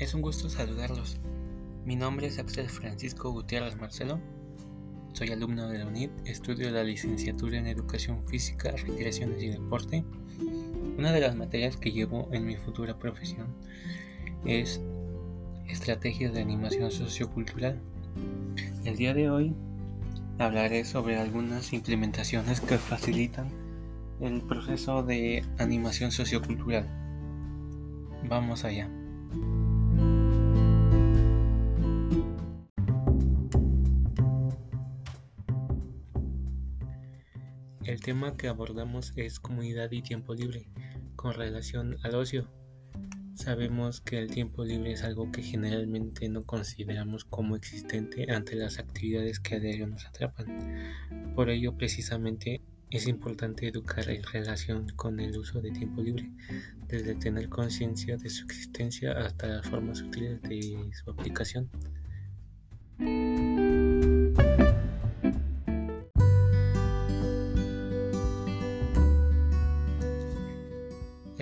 Es un gusto saludarlos. Mi nombre es Axel Francisco Gutiérrez Marcelo. Soy alumno de la UNID, estudio la licenciatura en Educación Física, Recreaciones y Deporte. Una de las materias que llevo en mi futura profesión es Estrategias de Animación Sociocultural. El día de hoy hablaré sobre algunas implementaciones que facilitan el proceso de animación sociocultural. Vamos allá. El tema que abordamos es comunidad y tiempo libre con relación al ocio. Sabemos que el tiempo libre es algo que generalmente no consideramos como existente ante las actividades que a diario nos atrapan. Por ello, precisamente, es importante educar en relación con el uso de tiempo libre, desde tener conciencia de su existencia hasta las formas útiles de su aplicación.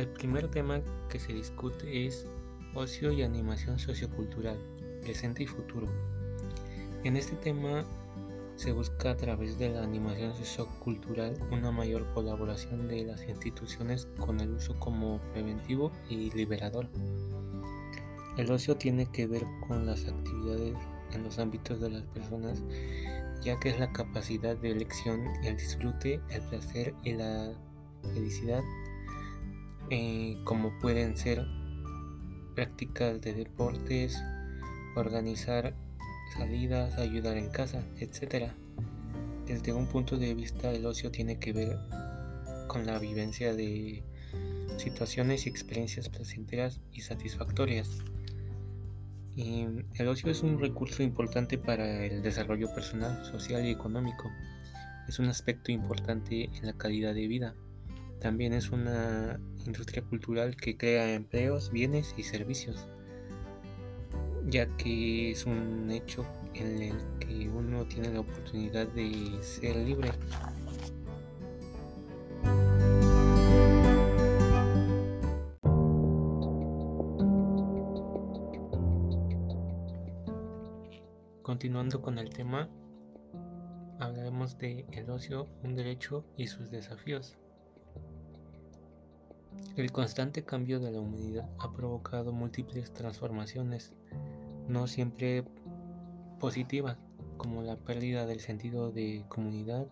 El primer tema que se discute es ocio y animación sociocultural, presente y futuro. En este tema se busca a través de la animación sociocultural una mayor colaboración de las instituciones con el uso como preventivo y liberador. El ocio tiene que ver con las actividades en los ámbitos de las personas, ya que es la capacidad de elección, el disfrute, el placer y la felicidad eh, como pueden ser prácticas de deportes, organizar salidas, ayudar en casa, etc. Desde un punto de vista el ocio tiene que ver con la vivencia de situaciones y experiencias placenteras y satisfactorias. El ocio es un recurso importante para el desarrollo personal, social y económico. Es un aspecto importante en la calidad de vida. También es una industria cultural que crea empleos, bienes y servicios, ya que es un hecho en el que uno tiene la oportunidad de ser libre. Continuando con el tema, hablaremos de el ocio, un derecho y sus desafíos. El constante cambio de la humanidad ha provocado múltiples transformaciones, no siempre positivas, como la pérdida del sentido de comunidad,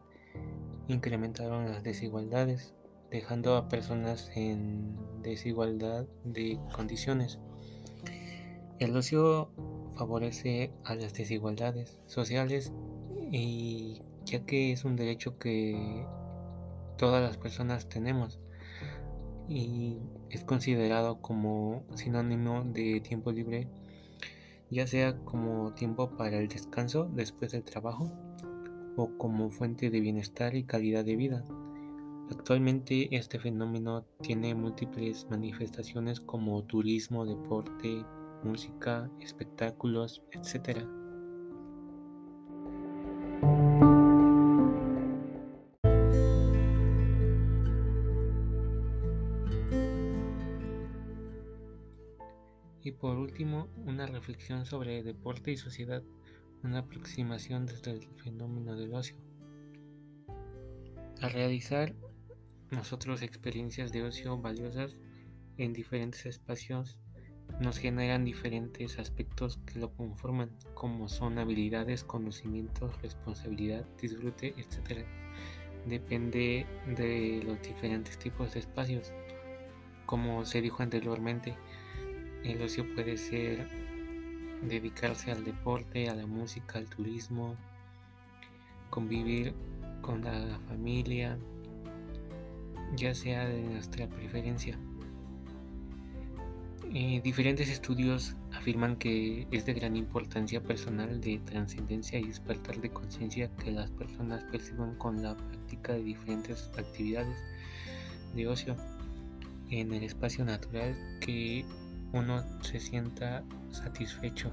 incrementaron las desigualdades, dejando a personas en desigualdad de condiciones. El ocio favorece a las desigualdades sociales y ya que es un derecho que todas las personas tenemos y es considerado como sinónimo de tiempo libre, ya sea como tiempo para el descanso después del trabajo o como fuente de bienestar y calidad de vida. Actualmente este fenómeno tiene múltiples manifestaciones como turismo, deporte, música, espectáculos, etc. Y por último, una reflexión sobre deporte y sociedad, una aproximación desde el fenómeno del ocio. Al realizar nosotros experiencias de ocio valiosas en diferentes espacios, nos generan diferentes aspectos que lo conforman, como son habilidades, conocimientos, responsabilidad, disfrute, etc. Depende de los diferentes tipos de espacios. Como se dijo anteriormente, el ocio puede ser dedicarse al deporte, a la música, al turismo, convivir con la familia, ya sea de nuestra preferencia. Eh, diferentes estudios afirman que es de gran importancia personal de trascendencia y despertar de conciencia que las personas perciban con la práctica de diferentes actividades de ocio en el espacio natural que uno se sienta satisfecho.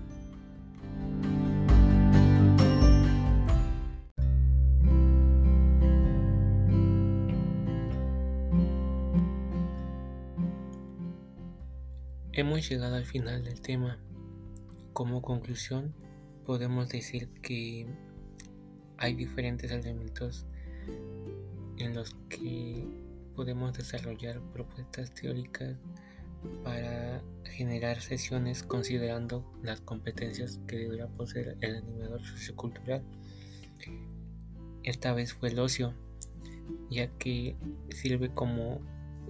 Hemos llegado al final del tema. Como conclusión, podemos decir que hay diferentes elementos en los que podemos desarrollar propuestas teóricas para generar sesiones considerando las competencias que deberá poseer el animador sociocultural. Esta vez fue el ocio, ya que sirve como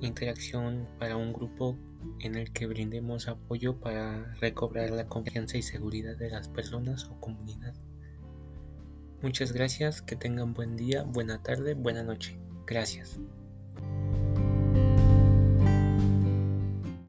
interacción para un grupo en el que brindemos apoyo para recobrar la confianza y seguridad de las personas o comunidad. Muchas gracias, que tengan buen día, buena tarde, buena noche. Gracias.